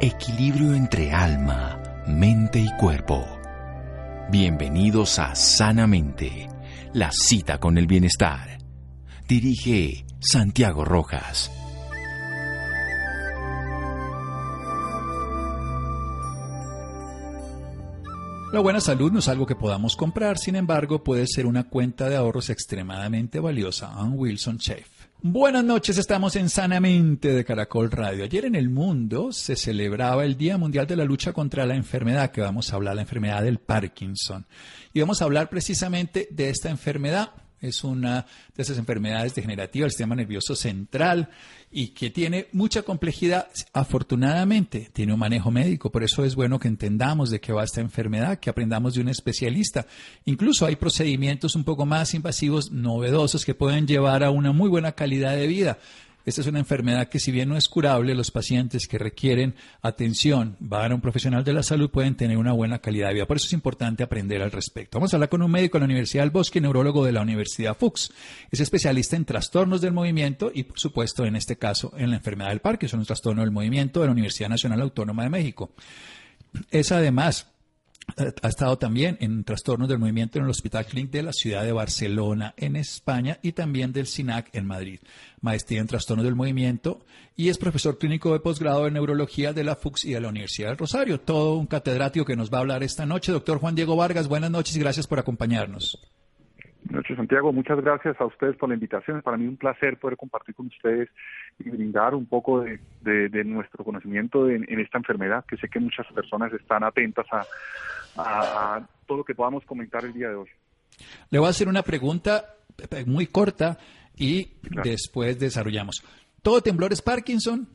Equilibrio entre alma, mente y cuerpo. Bienvenidos a Sanamente, la cita con el bienestar. Dirige Santiago Rojas. La buena salud no es algo que podamos comprar, sin embargo, puede ser una cuenta de ahorros extremadamente valiosa. Ann Wilson Chef. Buenas noches, estamos en Sanamente de Caracol Radio. Ayer en el mundo se celebraba el Día Mundial de la Lucha contra la Enfermedad, que vamos a hablar, la enfermedad del Parkinson. Y vamos a hablar precisamente de esta enfermedad es una de esas enfermedades degenerativas del sistema nervioso central y que tiene mucha complejidad. Afortunadamente, tiene un manejo médico, por eso es bueno que entendamos de qué va esta enfermedad, que aprendamos de un especialista. Incluso hay procedimientos un poco más invasivos, novedosos, que pueden llevar a una muy buena calidad de vida. Esta es una enfermedad que si bien no es curable, los pacientes que requieren atención, van a un profesional de la salud, pueden tener una buena calidad de vida. Por eso es importante aprender al respecto. Vamos a hablar con un médico de la Universidad del Bosque, neurólogo de la Universidad Fuchs. Es especialista en trastornos del movimiento y, por supuesto, en este caso, en la enfermedad del parque, son un trastorno del movimiento de la Universidad Nacional Autónoma de México. Es además ha estado también en trastornos del movimiento en el Hospital Clínic de la ciudad de Barcelona, en España, y también del SINAC en Madrid. Maestría en trastornos del movimiento y es profesor clínico de posgrado en neurología de la FUX y de la Universidad del Rosario. Todo un catedrático que nos va a hablar esta noche. Doctor Juan Diego Vargas, buenas noches y gracias por acompañarnos. Noches, Santiago. Muchas gracias a ustedes por la invitación. Para mí es un placer poder compartir con ustedes y brindar un poco de, nuestro conocimiento en, esta enfermedad, que sé que muchas personas están atentas a, todo lo que podamos comentar el día de hoy. Le voy a hacer una pregunta eh, muy corta y después desarrollamos. ¿Todo temblor es Parkinson?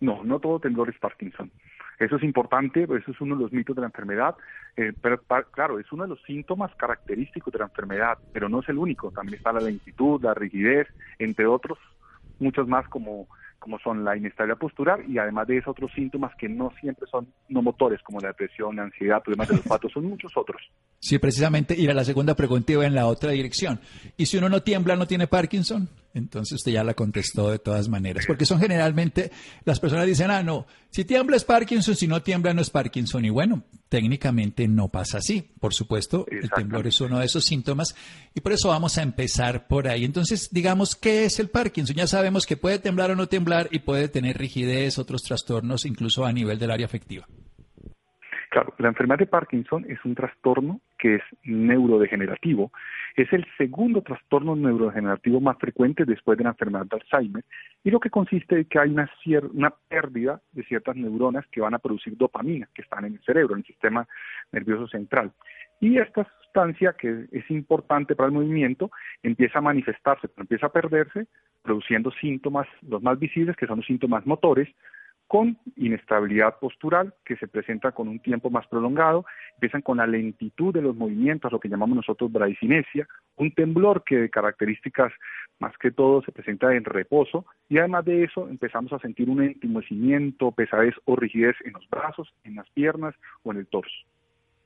No, no todo temblor es Parkinson. Eso es importante, eso es uno de los mitos de la enfermedad, eh, pero claro, es uno de los síntomas característicos de la enfermedad, pero no es el único. También está la lentitud, la rigidez, entre otros, muchos más como como son la inestabilidad postural y además de esos otros síntomas que no siempre son no motores, como la depresión, la ansiedad, problemas de los patos, son muchos otros. Sí, precisamente, ir a la segunda pregunta iba en la otra dirección. ¿Y si uno no tiembla, no tiene Parkinson? Entonces usted ya la contestó de todas maneras, porque son generalmente, las personas dicen, ah, no, si tiembla es Parkinson, si no tiembla no es Parkinson. Y bueno, técnicamente no pasa así. Por supuesto, el temblor es uno de esos síntomas y por eso vamos a empezar por ahí. Entonces, digamos, ¿qué es el Parkinson? Ya sabemos que puede temblar o no temblar y puede tener rigidez, otros trastornos, incluso a nivel del área afectiva. Claro, la enfermedad de Parkinson es un trastorno que es neurodegenerativo. Es el segundo trastorno neurodegenerativo más frecuente después de la enfermedad de Alzheimer y lo que consiste en que hay una, pérdida de ciertas neuronas que van a producir dopamina, que están en el cerebro, en el sistema nervioso central. Y esta sustancia, que es importante para el movimiento, empieza a manifestarse, empieza a perderse, produciendo síntomas, los más visibles, que son los síntomas motores, con inestabilidad postural que se presenta con un tiempo más prolongado, empiezan con la lentitud de los movimientos, lo que llamamos nosotros bradicinesia, un temblor que de características más que todo se presenta en reposo y además de eso empezamos a sentir un entumecimiento, pesadez o rigidez en los brazos, en las piernas o en el torso.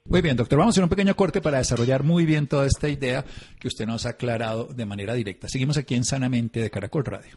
Muy bien, doctor. Vamos a hacer un pequeño corte para desarrollar muy bien toda esta idea que usted nos ha aclarado de manera directa. Seguimos aquí en Sanamente de Caracol Radio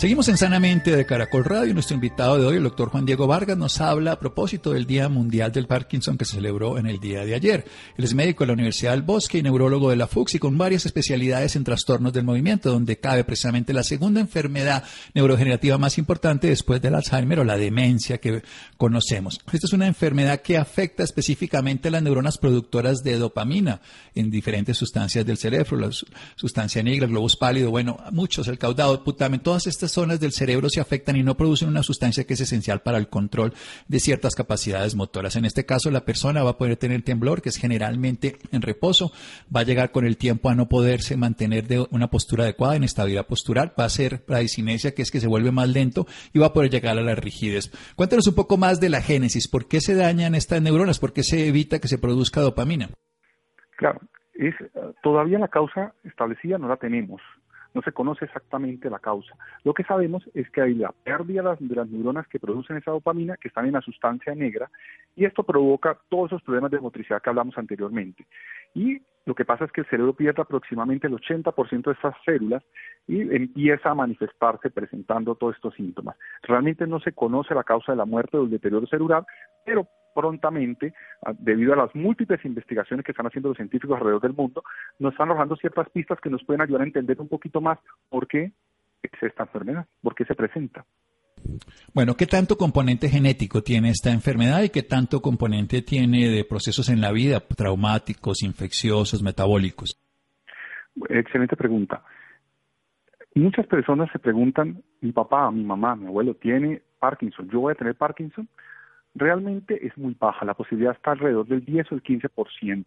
Seguimos en Sanamente de Caracol Radio. Nuestro invitado de hoy, el doctor Juan Diego Vargas, nos habla a propósito del Día Mundial del Parkinson que se celebró en el día de ayer. Él es médico de la Universidad del Bosque y neurólogo de la FUX y con varias especialidades en trastornos del movimiento, donde cabe precisamente la segunda enfermedad neurogenerativa más importante después del Alzheimer o la demencia que conocemos. Esta es una enfermedad que afecta específicamente a las neuronas productoras de dopamina en diferentes sustancias del cerebro, la sustancia negra, el globus pálido, bueno, muchos, el caudado, putamen, todas estas zonas del cerebro se afectan y no producen una sustancia que es esencial para el control de ciertas capacidades motoras. En este caso, la persona va a poder tener temblor, que es generalmente en reposo, va a llegar con el tiempo a no poderse mantener de una postura adecuada, en estabilidad postural, va a ser bradicinesia, que es que se vuelve más lento y va a poder llegar a la rigidez. Cuéntanos un poco más de la génesis, ¿por qué se dañan estas neuronas? ¿Por qué se evita que se produzca dopamina? Claro, es todavía la causa establecida no la tenemos. No se conoce exactamente la causa. Lo que sabemos es que hay la pérdida de las, neuronas que producen esa dopamina, que están en la sustancia negra, y esto provoca todos esos problemas de motricidad que hablamos anteriormente. Y lo que pasa es que el cerebro pierde aproximadamente el 80% de estas células y empieza a manifestarse presentando todos estos síntomas. Realmente no se conoce la causa de la muerte o del deterioro cerebral, pero prontamente, debido a las múltiples investigaciones que están haciendo los científicos alrededor del mundo, nos están arrojando ciertas pistas que nos pueden ayudar a entender un poquito más por qué es esta enfermedad, por qué se presenta. Bueno, ¿qué tanto componente genético tiene esta enfermedad y qué tanto componente tiene de procesos en la vida, traumáticos, infecciosos, metabólicos? Excelente pregunta. Muchas personas se preguntan, mi papá, mi mamá, mi abuelo tiene Parkinson, ¿yo voy a tener Parkinson? Realmente es muy baja, la posibilidad está alrededor del 10 o el 15%.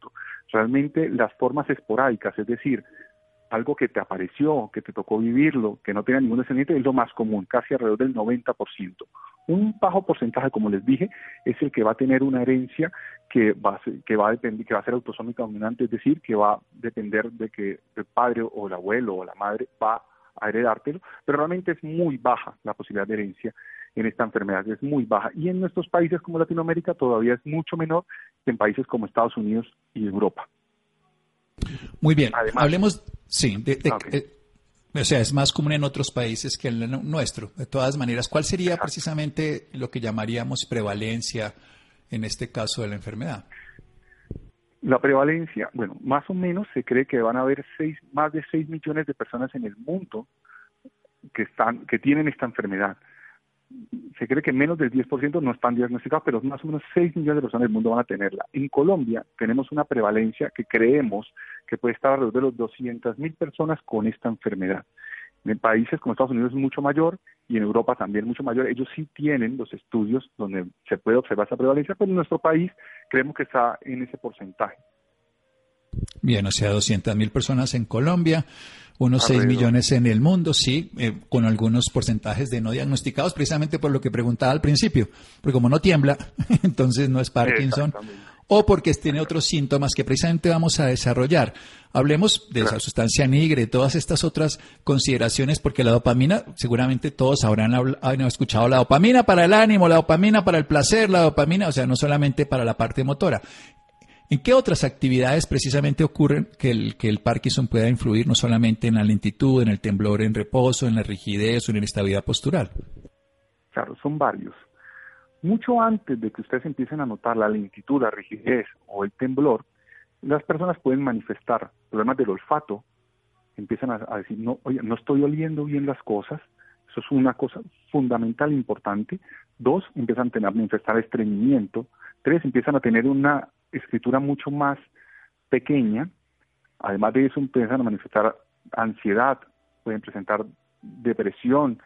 Realmente las formas esporádicas, es decir, algo que te apareció, que te tocó vivirlo, que no tenga ningún descendiente, es lo más común, casi alrededor del 90%. Un bajo porcentaje, como les dije, es el que va a tener una herencia que va a ser, que va a depender, que va a ser autosómica dominante, es decir, que va a depender de que el padre o el abuelo o la madre va a heredártelo, pero realmente es muy baja la posibilidad de herencia en esta enfermedad, es muy baja. Y en nuestros países como Latinoamérica todavía es mucho menor que en países como Estados Unidos y Europa. Muy bien, hablemos, sí, de, eh, o sea, es más común en otros países que en el nuestro. De todas maneras, ¿cuál sería precisamente lo que llamaríamos prevalencia en este caso de la enfermedad? La prevalencia, bueno, más o menos se cree que van a haber seis, más de 6 millones de personas en el mundo que, están, que tienen esta enfermedad se cree que menos del 10% no están diagnosticados, pero más o menos 6 millones de personas del mundo van a tenerla. En Colombia tenemos una prevalencia que creemos que puede estar alrededor de los 200 mil personas con esta enfermedad. En países como Estados Unidos es mucho mayor y en Europa también mucho mayor. Ellos sí tienen los estudios donde se puede observar esa prevalencia, pero en nuestro país creemos que está en ese porcentaje. Bien, o sea, 200 mil personas en Colombia, unos 6 millones en el mundo, sí, eh, con algunos porcentajes de no diagnosticados, precisamente por lo que preguntaba al principio, porque como no tiembla, entonces no es Parkinson, o porque tiene otros síntomas que precisamente vamos a desarrollar. Hablemos de esa sustancia negra y todas estas otras consideraciones, porque la dopamina, seguramente todos habrán, habrán escuchado la dopamina para el ánimo, la dopamina para el placer, la dopamina, o sea, no solamente para la parte motora. ¿En qué otras actividades precisamente ocurren que el, que el Parkinson pueda influir no solamente en la lentitud, en el temblor en reposo, en la rigidez o en la inestabilidad postural? Claro, son varios. Mucho antes de que ustedes empiecen a notar la lentitud, la rigidez o el temblor, las personas pueden manifestar problemas del olfato, empiezan a, decir, no, oye, no estoy oliendo bien las cosas, eso es una cosa fundamental, importante. Dos, empiezan a manifestar estreñimiento. Tres, empiezan a tener una escritura mucho más pequeña. Además de eso, empiezan a manifestar ansiedad, pueden presentar depresión.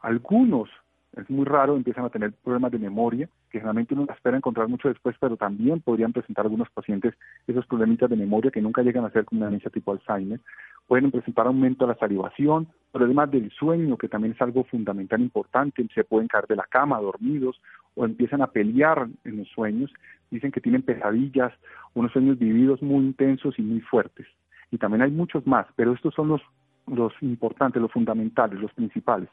Algunos, es muy raro, empiezan a tener problemas de memoria, que generalmente uno espera encontrar mucho después, pero también podrían presentar algunos pacientes esos problemitas de memoria que nunca llegan a ser como una demencia tipo Alzheimer. Pueden presentar aumento de la salivación, problemas del sueño, que también es algo fundamental importante, se pueden caer de la cama dormidos o empiezan a pelear en los sueños, dicen que tienen pesadillas, unos sueños vividos muy intensos y muy fuertes. Y también hay muchos más, pero estos son los, los importantes, los fundamentales, los principales.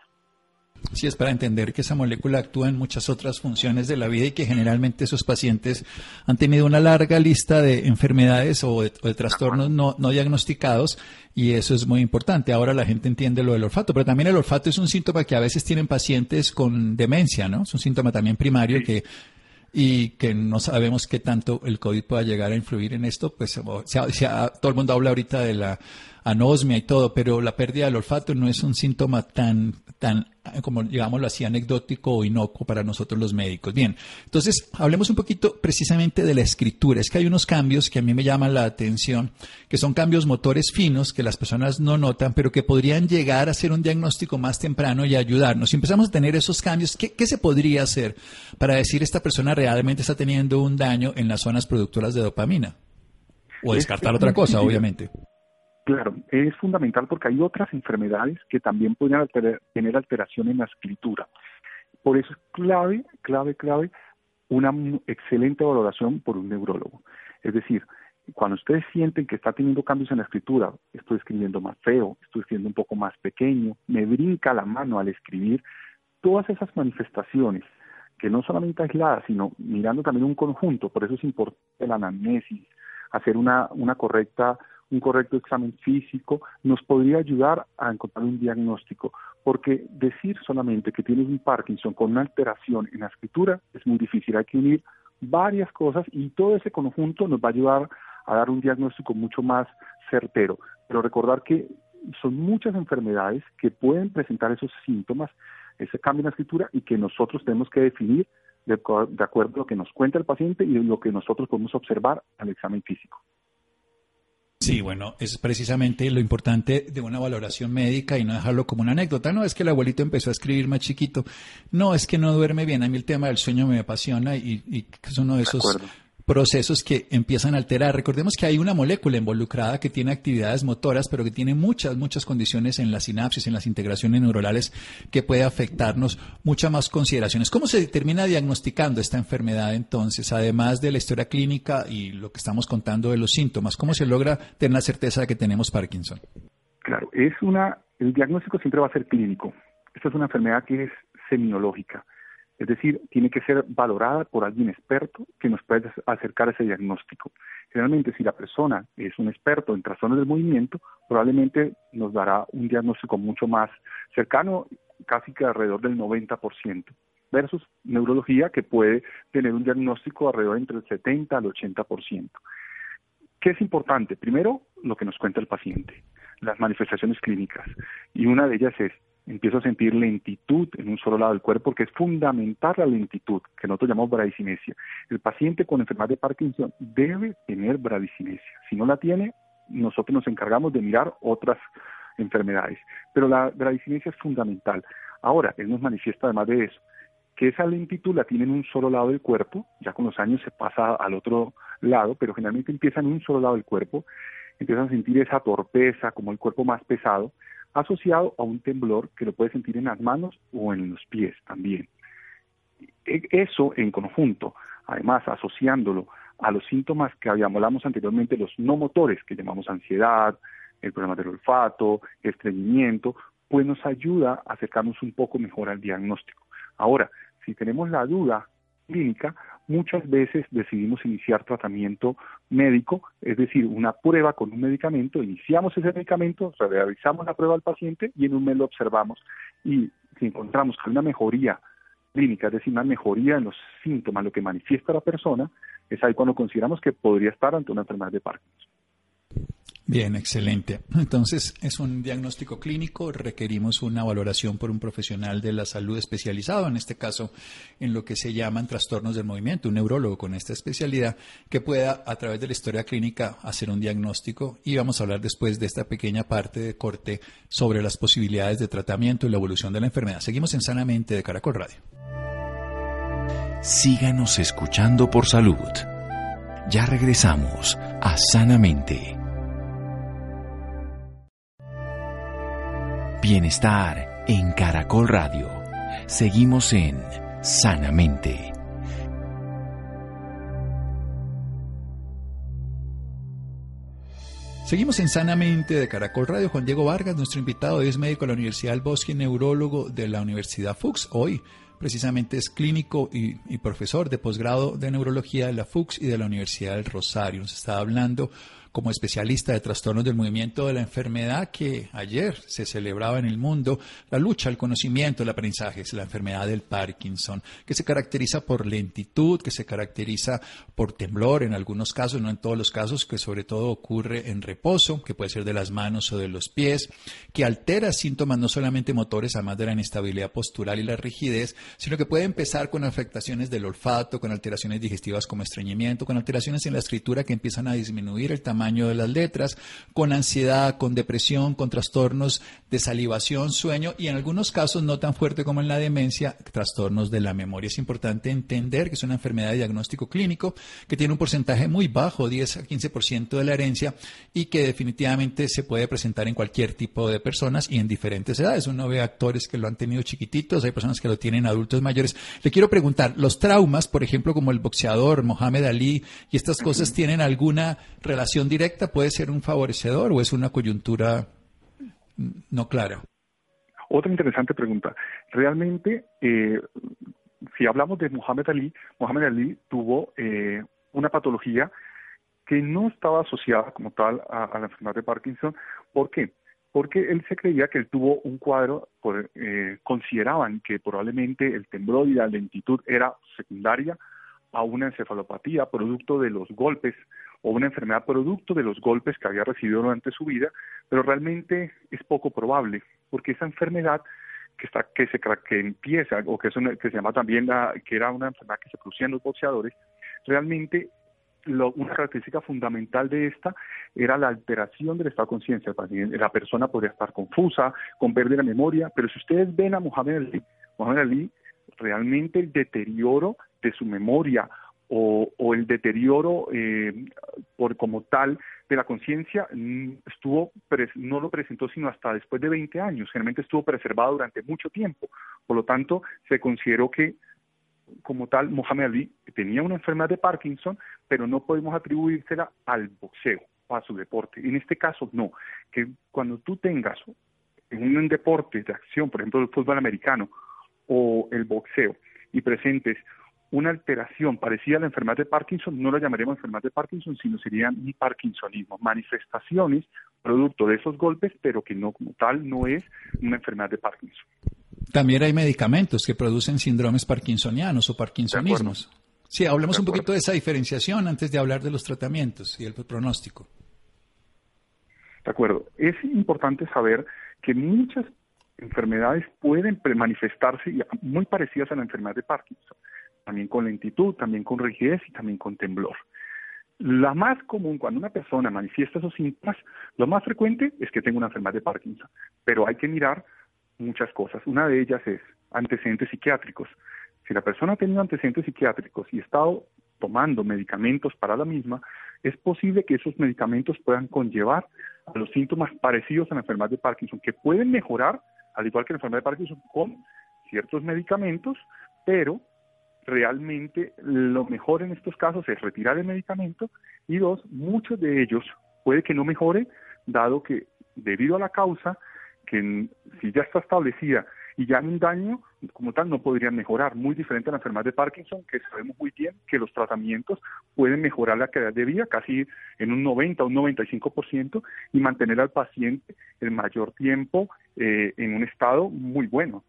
Sí, es para entender que esa molécula actúa en muchas otras funciones de la vida y que generalmente esos pacientes han tenido una larga lista de enfermedades o de, trastornos no, no, diagnosticados y eso es muy importante. Ahora la gente entiende lo del olfato, pero también el olfato es un síntoma que a veces tienen pacientes con demencia, ¿no? Es un síntoma también primario que y que no sabemos qué tanto el COVID pueda llegar a influir en esto, pues todo el mundo habla ahorita de la anosmia y todo, pero la pérdida del olfato no es un síntoma tan, tan, como digámoslo así, anecdótico o inocuo para nosotros los médicos. Bien, entonces hablemos un poquito precisamente de la escritura. Es que hay unos cambios que a mí me llaman la atención, que son cambios motores finos que las personas no notan, pero que podrían llegar a ser un diagnóstico más temprano y ayudarnos. Si empezamos a tener esos cambios, ¿qué, qué se podría hacer para decir esta persona realmente está teniendo un daño en las zonas productoras de dopamina? O descartar otra cosa, obviamente. Claro, es fundamental porque hay otras enfermedades que también pueden tener alteración en la escritura. Por eso es clave, clave, clave una excelente valoración por un neurólogo. Es decir, cuando ustedes sienten que está teniendo cambios en la escritura, estoy escribiendo más feo, estoy escribiendo un poco más pequeño, me brinca la mano al escribir, todas esas manifestaciones que no solamente aisladas, sino mirando también un conjunto, por eso es importante la anamnesis, hacer una, una correcta un correcto examen físico, nos podría ayudar a encontrar un diagnóstico, porque decir solamente que tienes un Parkinson con una alteración en la escritura es muy difícil, hay que unir varias cosas y todo ese conjunto nos va a ayudar a dar un diagnóstico mucho más certero. Pero recordar que son muchas enfermedades que pueden presentar esos síntomas, ese cambio en la escritura y que nosotros tenemos que definir de, de acuerdo a lo que nos cuenta el paciente y lo que nosotros podemos observar al examen físico. Sí, bueno, es precisamente lo importante de una valoración médica y no dejarlo como una anécdota. No es que el abuelito empezó a escribir más chiquito. No, es que no duerme bien. A mí el tema del sueño me apasiona y, y es uno de esos procesos que empiezan a alterar. Recordemos que hay una molécula involucrada que tiene actividades motoras, pero que tiene muchas, muchas condiciones en la sinapsis, en las integraciones neuronales, que puede afectarnos muchas más consideraciones. ¿Cómo se termina diagnosticando esta enfermedad entonces, además de la historia clínica y lo que estamos contando de los síntomas? ¿Cómo se logra tener la certeza de que tenemos Parkinson? Claro, es una, el diagnóstico siempre va a ser clínico. Esta es una enfermedad que es semiológica. Es decir, tiene que ser valorada por alguien experto que nos pueda acercar a ese diagnóstico. Generalmente, si la persona es un experto en trastornos del movimiento, probablemente nos dará un diagnóstico mucho más cercano, casi que alrededor del 90%, versus neurología que puede tener un diagnóstico alrededor entre el 70 al 80%. ¿Qué es importante? Primero, lo que nos cuenta el paciente, las manifestaciones clínicas. Y una de ellas es empiezo a sentir lentitud en un solo lado del cuerpo, porque es fundamental la lentitud, que nosotros llamamos bradicinesia. El paciente con enfermedad de Parkinson debe tener bradicinesia. Si no la tiene, nosotros nos encargamos de mirar otras enfermedades. Pero la bradicinesia es fundamental. Ahora, él nos manifiesta además de eso, que esa lentitud la tiene en un solo lado del cuerpo, ya con los años se pasa al otro lado, pero generalmente empieza en un solo lado del cuerpo, empiezan a sentir esa torpeza, como el cuerpo más pesado, asociado a un temblor que lo puede sentir en las manos o en los pies también. E, eso en conjunto, además asociándolo a los síntomas que hablamos anteriormente, los no motores, que llamamos ansiedad, el problema del olfato, estreñimiento, pues nos ayuda a acercarnos un poco mejor al diagnóstico. Ahora, si tenemos la duda clínica, muchas veces decidimos iniciar tratamiento médico, es decir, una prueba con un medicamento, iniciamos ese medicamento, realizamos la prueba al paciente y en un mes lo observamos. Y si encontramos que hay una mejoría clínica, es decir, una mejoría en los síntomas, lo que manifiesta la persona, es ahí cuando consideramos que podría estar ante una enfermedad de Parkinson. Bien, excelente. Entonces, es un diagnóstico clínico, requerimos una valoración por un profesional de la salud especializado, en este caso en lo que se llaman trastornos del movimiento, un neurólogo con esta especialidad que pueda a través de la historia clínica hacer un diagnóstico y vamos a hablar después de esta pequeña parte de corte sobre las posibilidades de tratamiento y la evolución de la enfermedad. Seguimos en Sanamente de Caracol Radio. Síganos escuchando por salud. Ya regresamos a Sanamente. Bienestar en Caracol Radio. Seguimos en Sanamente. Seguimos en Sanamente de Caracol Radio. Juan Diego Vargas, nuestro invitado, es médico de la Universidad del Bosque, neurólogo de la Universidad Fuchs. Hoy precisamente es clínico y, profesor de posgrado de neurología de la Fuchs y de la Universidad del Rosario. Nos está hablando como especialista de trastornos del movimiento de la enfermedad que ayer se celebraba en el mundo, la lucha, el conocimiento, el aprendizaje, es la enfermedad del Parkinson, que se caracteriza por lentitud, que se caracteriza por temblor en algunos casos, no en todos los casos, que sobre todo ocurre en reposo, que puede ser de las manos o de los pies, que altera síntomas no solamente motores, además de la inestabilidad postural y la rigidez, sino que puede empezar con afectaciones del olfato, con alteraciones digestivas como estreñimiento, con alteraciones en la escritura que empiezan a disminuir el tamaño de las letras, con ansiedad, con depresión, con trastornos de salivación, sueño y en algunos casos no tan fuerte como en la demencia, trastornos de la memoria. Es importante entender que es una enfermedad de diagnóstico clínico que tiene un porcentaje muy bajo, 10 a 15% de la herencia y que definitivamente se puede presentar en cualquier tipo de personas y en diferentes edades. Uno ve actores que lo han tenido chiquititos, hay personas que lo tienen adultos mayores. Le quiero preguntar, ¿los traumas, por ejemplo, como el boxeador Mohamed Ali y estas cosas, tienen alguna relación directa? ¿Puede ser un favorecedor o es una coyuntura no clara? Otra interesante pregunta. Realmente, eh, si hablamos de Mohamed Ali, Mohamed Ali tuvo eh, una patología que no estaba asociada como tal a, la enfermedad de Parkinson. ¿Por qué? Porque él se creía que él tuvo un cuadro, eh, consideraban que probablemente el temblor y la lentitud era secundaria a una encefalopatía producto de los golpes o una enfermedad producto de los golpes que había recibido durante su vida, pero realmente es poco probable, porque esa enfermedad que está que se que empieza o que es que se llama también la, que era una enfermedad que se producía en los boxeadores, realmente una característica fundamental de esta era la alteración del estado de conciencia. La persona podría estar confusa, con pérdida de memoria, pero si ustedes ven a Mohamed Ali, Mohamed Ali, realmente el deterioro de su memoria o, el deterioro eh, por como tal de la conciencia mm, estuvo no lo presentó sino hasta después de 20 años. Generalmente estuvo preservado durante mucho tiempo. Por lo tanto se consideró que como tal Mohamed Ali tenía una enfermedad de Parkinson pero no podemos atribuírsela al boxeo a su deporte. En este caso no. Que cuando tú tengas en un deporte de acción por ejemplo el fútbol americano o el boxeo y presentes una alteración parecida a la enfermedad de Parkinson, no lo llamaríamos enfermedad de Parkinson, sino serían un parkinsonismo, manifestaciones producto de esos golpes, pero que no como tal no es una enfermedad de Parkinson. También hay medicamentos que producen síndromes parkinsonianos o parkinsonismos. Sí, hablemos un poquito de esa diferenciación antes de hablar de los tratamientos y el pronóstico. De acuerdo. Es importante saber que muchas enfermedades pueden manifestarse muy parecidas a la enfermedad de Parkinson también con lentitud, también con rigidez y también con temblor. La más común cuando una persona manifiesta esos síntomas, lo más frecuente es que tenga una enfermedad de Parkinson, pero hay que mirar muchas cosas. Una de ellas es antecedentes psiquiátricos. Si la persona ha tenido antecedentes psiquiátricos y ha estado tomando medicamentos para la misma, es posible que esos medicamentos puedan conllevar a los síntomas parecidos a la enfermedad de Parkinson, que pueden mejorar, al igual que la enfermedad de Parkinson, con ciertos medicamentos, pero realmente lo mejor en estos casos es retirar el medicamento y dos, muchos de ellos puede que no mejore, dado que debido a la causa, que si ya está establecida y ya hay un daño, como tal, no podrían mejorar. Muy diferente a la enfermedad de Parkinson, que sabemos muy bien que los tratamientos pueden mejorar la calidad de vida casi en un 90 o un 95% y mantener al paciente el mayor tiempo eh, en un estado muy bueno.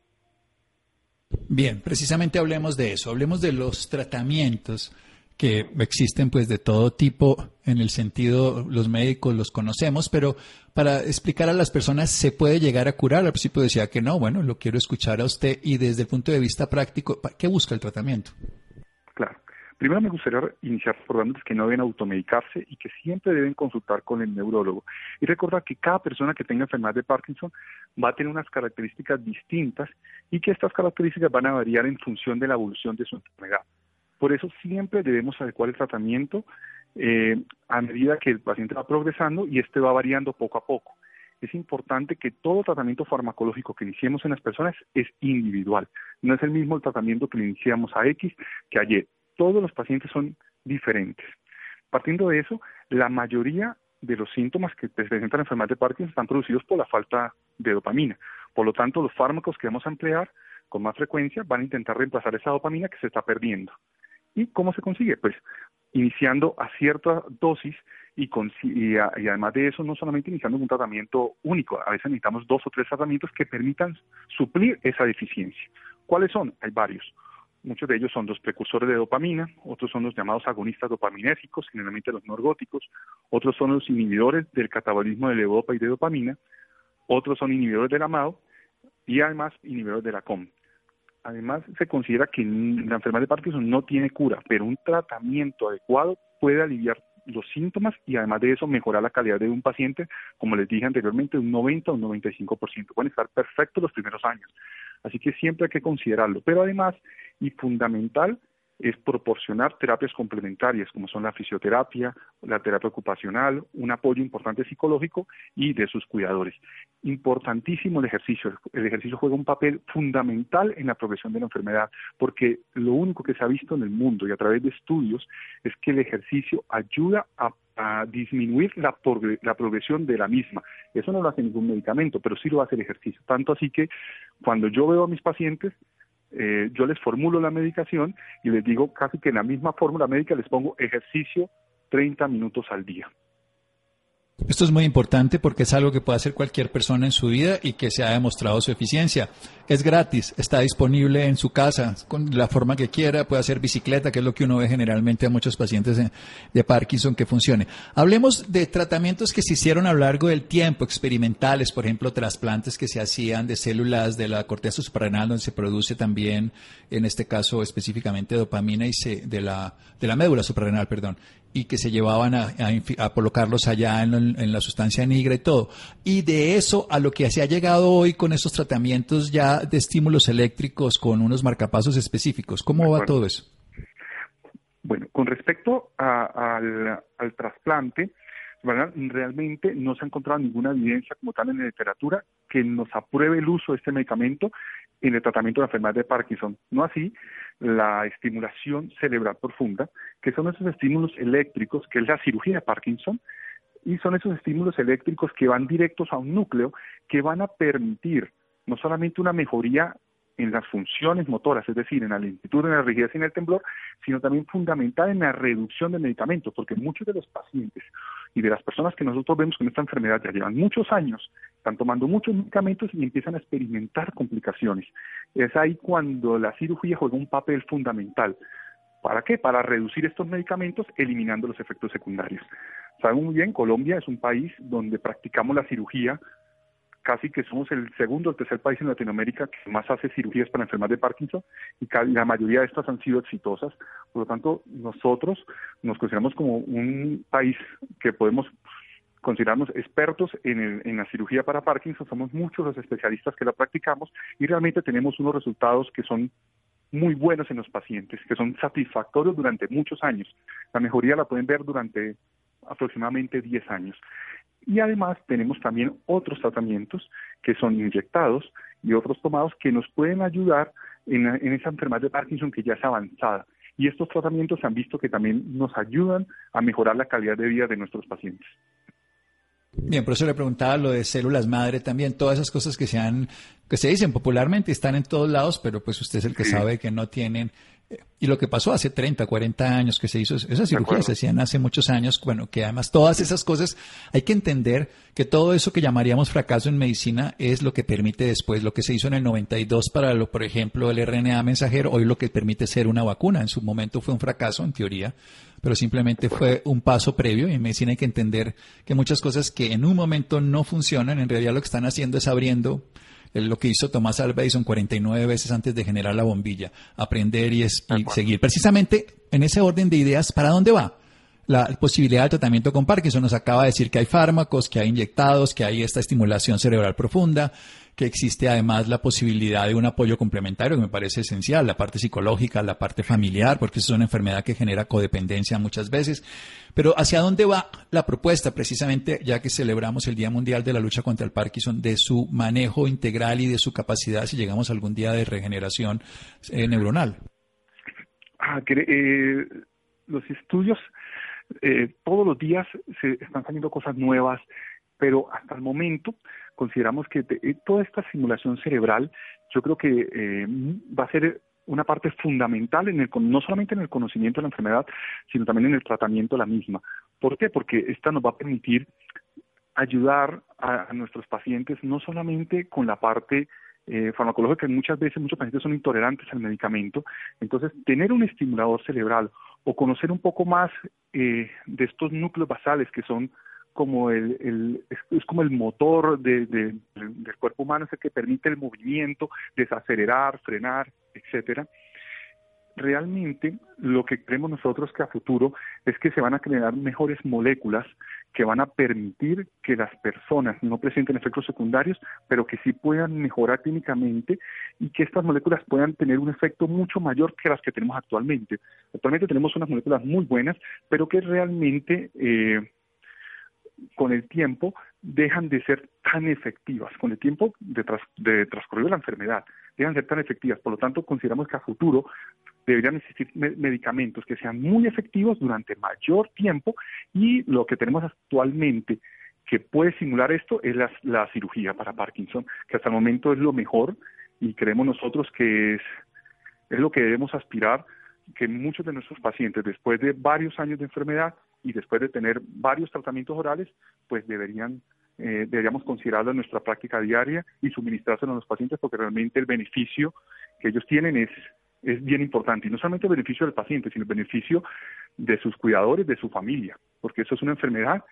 Bien, precisamente hablemos de eso, hablemos de los tratamientos que existen pues de todo tipo en el sentido los médicos los conocemos, pero para explicar a las personas se puede llegar a curar. Al principio decía que no, bueno, lo quiero escuchar a usted y desde el punto de vista práctico, ¿qué busca el tratamiento? Primero me gustaría iniciar recordándoles que no deben automedicarse y que siempre deben consultar con el neurólogo. Y recordar que cada persona que tenga enfermedad de Parkinson va a tener unas características distintas y que estas características van a variar en función de la evolución de su enfermedad. Por eso siempre debemos adecuar el tratamiento eh, a medida que el paciente va progresando y este va variando poco a poco. Es importante que todo tratamiento farmacológico que iniciemos en las personas es individual. No es el mismo tratamiento que iniciamos a X que a Y todos los pacientes son diferentes. Partiendo de eso, la mayoría de los síntomas que presentan la enfermedad de Parkinson están producidos por la falta de dopamina. Por lo tanto, los fármacos que vamos a emplear con más frecuencia van a intentar reemplazar esa dopamina que se está perdiendo. ¿Y cómo se consigue? Pues iniciando a cierta dosis y, y, además de eso no solamente iniciando un tratamiento único, a veces necesitamos dos o tres tratamientos que permitan suplir esa deficiencia. ¿Cuáles son? Hay varios. Muchos de ellos son los precursores de dopamina, otros son los llamados agonistas dopaminésicos, generalmente los norgóticos, otros son los inhibidores del catabolismo de levodopa y de dopamina, otros son inhibidores del amado y además inhibidores de la COM. Además, se considera que la enfermedad de Parkinson no tiene cura, pero un tratamiento adecuado puede aliviar los síntomas y además de eso mejorar la calidad de un paciente, como les dije anteriormente, un 90 o un 95%. Pueden estar perfectos los primeros años. Así que siempre hay que considerarlo. Pero además, y fundamental, es proporcionar terapias complementarias como son la fisioterapia, la terapia ocupacional, un apoyo importante psicológico y de sus cuidadores. Importantísimo el ejercicio. El ejercicio juega un papel fundamental en la progresión de la enfermedad porque lo único que se ha visto en el mundo y a través de estudios es que el ejercicio ayuda a a disminuir la, la progresión de la misma. Eso no lo hace ningún medicamento, pero sí lo hace el ejercicio. Tanto así que cuando yo veo a mis pacientes, eh, yo les formulo la medicación y les digo casi que en la misma fórmula médica les pongo ejercicio 30 minutos al día. Esto es muy importante porque es algo que puede hacer cualquier persona en su vida y que se ha demostrado su eficiencia. Es gratis, está disponible en su casa con la forma que quiera, puede hacer bicicleta, que es lo que uno ve generalmente a muchos pacientes de Parkinson que funcione. Hablemos de tratamientos que se hicieron a lo largo del tiempo, experimentales, por ejemplo, trasplantes que se hacían de células de la corteza suprarrenal, donde se produce también, en este caso específicamente dopamina y se, de la de la médula suprarrenal, perdón, y que se llevaban a, a, colocarlos allá en, la sustancia negra y todo. Y de eso a lo que se ha llegado hoy con esos tratamientos ya de estímulos eléctricos con unos marcapasos específicos. ¿Cómo va todo eso? Bueno, con respecto al, al trasplante, realmente no se ha encontrado ninguna evidencia como tal en la literatura que nos apruebe el uso de este medicamento en el tratamiento de la enfermedad de Parkinson. No así la estimulación cerebral profunda, que son esos estímulos eléctricos, que es la cirugía de Parkinson, y son esos estímulos eléctricos que van directos a un núcleo que van a permitir no solamente una mejoría en las funciones motoras, es decir, en la lentitud, en la rigidez y en el temblor, sino también fundamental en la reducción de medicamentos, porque muchos de los pacientes y de las personas que nosotros vemos con esta enfermedad ya llevan muchos años, están tomando muchos medicamentos y empiezan a experimentar complicaciones. Es ahí cuando la cirugía juega un papel fundamental. ¿Para qué? Para reducir estos medicamentos eliminando los efectos secundarios. Sabemos muy bien, Colombia es un país donde practicamos la cirugía casi que somos el segundo o tercer país en Latinoamérica que más hace cirugías para enfermedad de Parkinson y la mayoría de estas han sido exitosas. Por lo tanto, nosotros nos consideramos como un país que podemos considerarnos expertos en, en la cirugía para Parkinson, somos muchos los especialistas que la practicamos y realmente tenemos unos resultados que son muy buenos en los pacientes, que son satisfactorios durante muchos años. La mejoría la pueden ver durante aproximadamente 10 años. Y además tenemos también otros tratamientos que son inyectados y otros tomados que nos pueden ayudar en, esa enfermedad de Parkinson que ya es avanzada. Y estos tratamientos se han visto que también nos ayudan a mejorar la calidad de vida de nuestros pacientes. Bien, por eso le preguntaba lo de células madre también, todas esas cosas que se han, que se dicen popularmente, están en todos lados, pero pues usted es el que sabe que no tienen y lo que pasó hace 30, 40 años que se hizo, esas cirugías se hacían hace muchos años, bueno, que además todas esas cosas, hay que entender que todo eso que llamaríamos fracaso en medicina es lo que permite después, lo que se hizo en el 92 para, lo, por ejemplo, el RNA mensajero, hoy lo que permite ser una vacuna. En su momento fue un fracaso, en teoría, pero simplemente fue un paso previo. Y en medicina hay que entender que muchas cosas que en un momento no funcionan, en realidad lo que están haciendo es abriendo lo que hizo Tomás Alva Edison 49 veces antes de generar la bombilla, aprender y, seguir. Precisamente en ese orden de ideas, ¿para dónde va? La posibilidad de tratamiento con Parkinson nos acaba de decir que hay fármacos, que hay inyectados, que hay esta estimulación cerebral profunda, que existe además la posibilidad de un apoyo complementario que me parece esencial, la parte psicológica, la parte familiar, porque es una enfermedad que genera codependencia muchas veces. Pero ¿hacia dónde va la propuesta? Precisamente ya que celebramos el Día Mundial de la Lucha contra el Parkinson, de su manejo integral y de su capacidad si llegamos a algún día de regeneración eh, neuronal. Ah, eh, los estudios eh, todos los días se están saliendo cosas nuevas, pero hasta el momento consideramos que eh, toda esta simulación cerebral yo creo que eh, va a ser una parte fundamental en el, no solamente en el conocimiento de la enfermedad, sino también en el tratamiento de la misma. ¿Por qué? Porque esta nos va a permitir ayudar a, nuestros pacientes no solamente con la parte eh, farmacológica, que muchas veces muchos pacientes son intolerantes al medicamento, entonces tener un estimulador cerebral o conocer un poco más de estos núcleos basales que son como el, es, como el motor de, del cuerpo humano, es el que permite el movimiento, desacelerar, frenar, etcétera. Realmente lo que creemos nosotros que a futuro es que se van a generar mejores moléculas que van a permitir que las personas no presenten efectos secundarios, pero que sí puedan mejorar clínicamente y que estas moléculas puedan tener un efecto mucho mayor que las que tenemos actualmente. Actualmente tenemos unas moléculas muy buenas, pero que realmente eh, con el tiempo dejan de ser tan efectivas, con el tiempo de, de transcurrir la enfermedad, dejan de ser tan efectivas. Por lo tanto, consideramos que a futuro deberían existir medicamentos que sean muy efectivos durante mayor tiempo y lo que tenemos actualmente que puede simular esto es la, cirugía para Parkinson, que hasta el momento es lo mejor y creemos nosotros que es, es lo que debemos aspirar, que muchos de nuestros pacientes después de varios años de enfermedad y después de tener varios tratamientos orales, pues deberían eh, deberíamos considerarlo en nuestra práctica diaria y suministrárselo a los pacientes porque realmente el beneficio que ellos tienen es es bien importante, y no solamente el beneficio del paciente, sino el beneficio de sus cuidadores, de su familia, porque eso es una enfermedad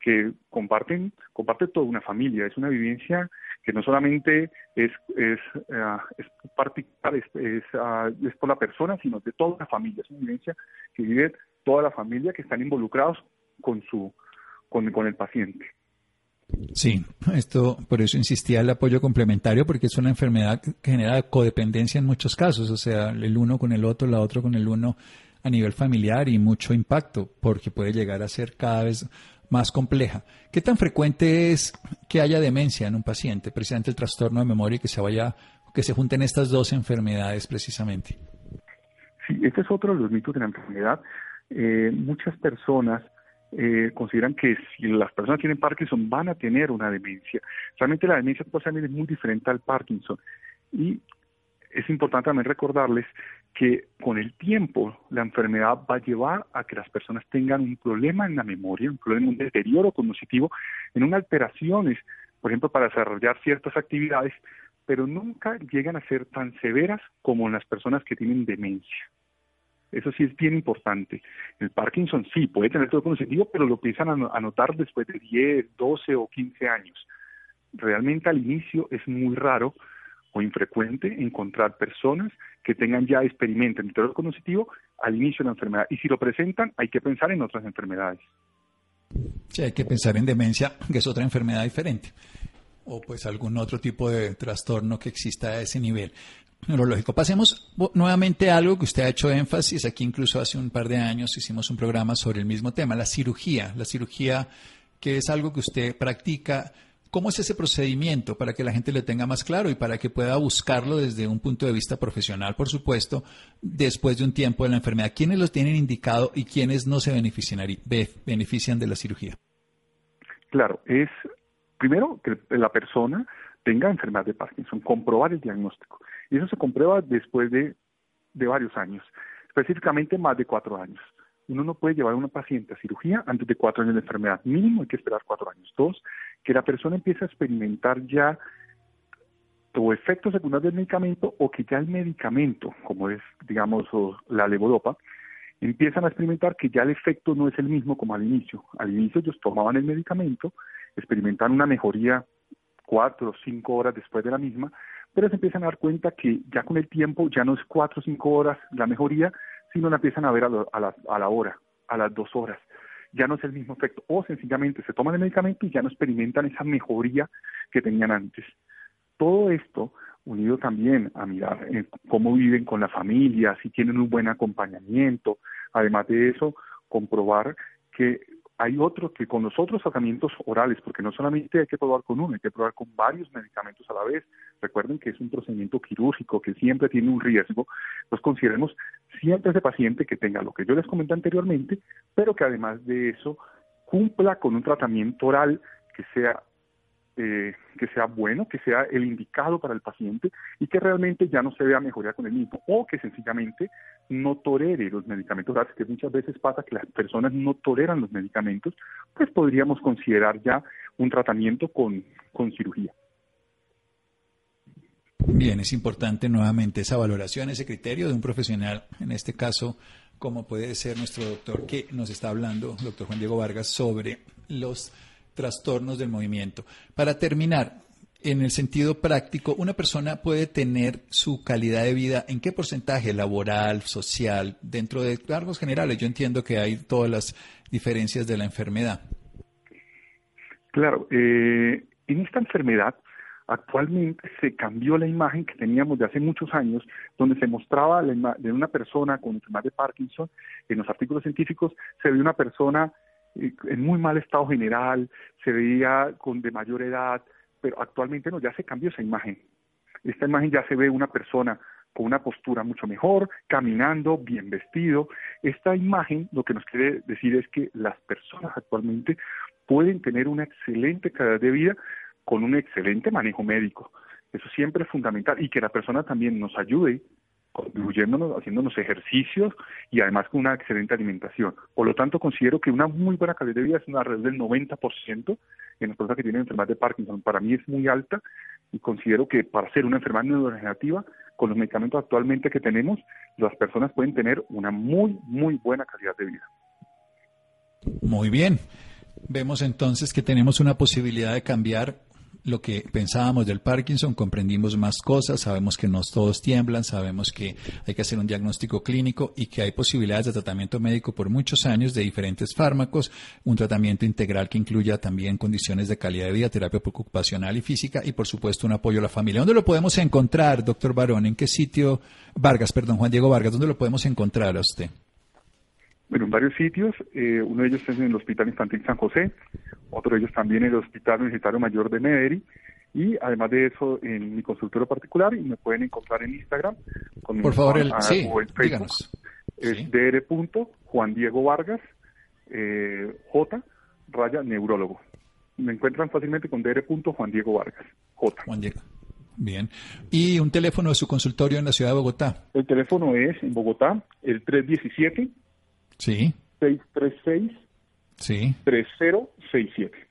que comparten, comparte toda una familia, es una vivencia que no solamente es, es, uh, es particular, es, uh, es, por la persona, sino de toda la familia, es una vivencia que vive toda la familia que están involucrados con su, con, con el paciente. Sí, esto por eso insistía el apoyo complementario, porque es una enfermedad que genera codependencia en muchos casos, o sea, el uno con el otro, la otro con el uno a nivel familiar y mucho impacto, porque puede llegar a ser cada vez más compleja. ¿Qué tan frecuente es que haya demencia en un paciente, precisamente el trastorno de memoria y que se vaya, que se junten estas dos enfermedades precisamente? Sí, este es otro de los mitos de la enfermedad. Eh, muchas personas eh, consideran que si las personas tienen Parkinson van a tener una demencia. Realmente la demencia también es muy diferente al Parkinson. Y es importante también recordarles que con el tiempo la enfermedad va a llevar a que las personas tengan un problema en la memoria, un problema, un deterioro cognitivo, en unas alteraciones, por ejemplo, para desarrollar ciertas actividades, pero nunca llegan a ser tan severas como en las personas que tienen demencia. Eso sí es bien importante. El Parkinson sí puede tener todo cognitivo, pero lo empiezan a notar después de 10, 12 o 15 años. Realmente al inicio es muy raro o infrecuente encontrar personas que tengan ya experimenten el cognitivo al inicio de la enfermedad. Y si lo presentan, hay que pensar en otras enfermedades. Sí, hay que pensar en demencia, que es otra enfermedad diferente, o pues algún otro tipo de trastorno que exista a ese nivel neurológico. Pasemos nuevamente a algo que usted ha hecho énfasis. Aquí incluso hace un par de años hicimos un programa sobre el mismo tema, la cirugía. La cirugía que es algo que usted practica. ¿Cómo es ese procedimiento para que la gente le tenga más claro y para que pueda buscarlo desde un punto de vista profesional, por supuesto, después de un tiempo de la enfermedad? ¿Quiénes los tienen indicado y quiénes no se benefician, de la cirugía? Claro, es primero que la persona tenga enfermedad de Parkinson, comprobar el diagnóstico. Y eso se comprueba después de, varios años, específicamente más de cuatro años. Uno no puede llevar a una paciente a cirugía antes de cuatro años de enfermedad. Mínimo hay que esperar cuatro años. Dos, que la persona empiece a experimentar ya o efectos secundarios del medicamento o que ya el medicamento, como es, digamos, la levodopa, empiezan a experimentar que ya el efecto no es el mismo como al inicio. Al inicio ellos tomaban el medicamento, experimentaban una mejoría cuatro o cinco horas después de la misma, pero se empiezan a dar cuenta que ya con el tiempo ya no es cuatro o cinco horas la mejoría, sino la empiezan a ver a, la, a la hora, a las dos horas. Ya no es el mismo efecto. O sencillamente se toman el medicamento y ya no experimentan esa mejoría que tenían antes. Todo esto unido también a mirar eh, cómo viven con la familia, si tienen un buen acompañamiento. Además de eso, comprobar que hay otros que con los otros tratamientos orales, porque no solamente hay que probar con uno, hay que probar con varios medicamentos a la vez. Recuerden que es un procedimiento quirúrgico que siempre tiene un riesgo. Pues consideremos siempre ese paciente que tenga lo que yo les comenté anteriormente, pero que además de eso cumpla con un tratamiento oral que sea eh, que sea bueno, que sea el indicado para el paciente y que realmente ya no se vea mejoría con el mismo o que sencillamente no tolere los medicamentos que muchas veces pasa que las personas no toleran los medicamentos, pues podríamos considerar ya un tratamiento con, con cirugía. Bien, es importante nuevamente esa valoración, ese criterio de un profesional, en este caso, como puede ser nuestro doctor que nos está hablando, doctor Juan Diego Vargas, sobre los trastornos del movimiento. Para terminar, en el sentido práctico, una persona puede tener su calidad de vida en qué porcentaje laboral, social, dentro de cargos generales. Yo entiendo que hay todas las diferencias de la enfermedad. Claro, eh, en esta enfermedad actualmente se cambió la imagen que teníamos de hace muchos años, donde se mostraba de una persona con enfermedad de Parkinson, en los artículos científicos se ve una persona en muy mal estado general, se veía con de mayor edad, pero actualmente no, ya se cambió esa imagen. Esta imagen ya se ve una persona con una postura mucho mejor, caminando, bien vestido. Esta imagen lo que nos quiere decir es que las personas actualmente pueden tener una excelente calidad de vida con un excelente manejo médico. Eso siempre es fundamental y que la persona también nos ayude contribuyéndonos, haciéndonos ejercicios y además con una excelente alimentación. Por lo tanto, considero que una muy buena calidad de vida es una red del 90% en las personas que tienen enfermedad de Parkinson. Para mí es muy alta y considero que para ser una enfermedad neurodegenerativa, con los medicamentos actualmente que tenemos, las personas pueden tener una muy, muy buena calidad de vida. Muy bien. Vemos entonces que tenemos una posibilidad de cambiar lo que pensábamos del Parkinson, comprendimos más cosas, sabemos que no todos tiemblan, sabemos que hay que hacer un diagnóstico clínico y que hay posibilidades de tratamiento médico por muchos años de diferentes fármacos, un tratamiento integral que incluya también condiciones de calidad de vida, terapia ocupacional y física y por supuesto un apoyo a la familia. ¿Dónde lo podemos encontrar, doctor Barón? ¿En qué sitio? Vargas, perdón, Juan Diego Vargas, ¿dónde lo podemos encontrar a usted? Bueno, en varios sitios, eh, uno de ellos es en el Hospital Infantil San José, otro de ellos también en el Hospital Universitario Mayor de Mederi, y además de eso en mi consultorio particular, y me pueden encontrar en Instagram, con Por favor, el, sí, o en Facebook, es dr. Juan Diego Vargas, eh, J, raya neurólogo. Me encuentran fácilmente con dr. Juan Diego Vargas, J. Juan Diego. Bien. ¿Y un teléfono de su consultorio en la ciudad de Bogotá? El teléfono es en Bogotá, el 317 Sí. 636 Sí. 3067.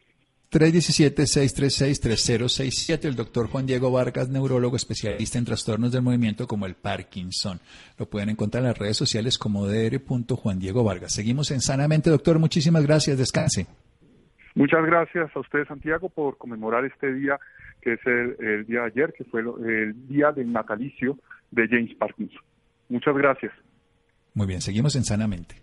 317-636-3067, el doctor Juan Diego Vargas, neurólogo especialista en trastornos del movimiento como el Parkinson. Lo pueden encontrar en las redes sociales como dr. Juan Diego Vargas. Seguimos en Sanamente, doctor. Muchísimas gracias. Descanse. Muchas gracias a usted, Santiago, por conmemorar este día, que es el, día de ayer, que fue el día del natalicio de James Parkinson. Muchas gracias. Muy bien, seguimos en Sanamente.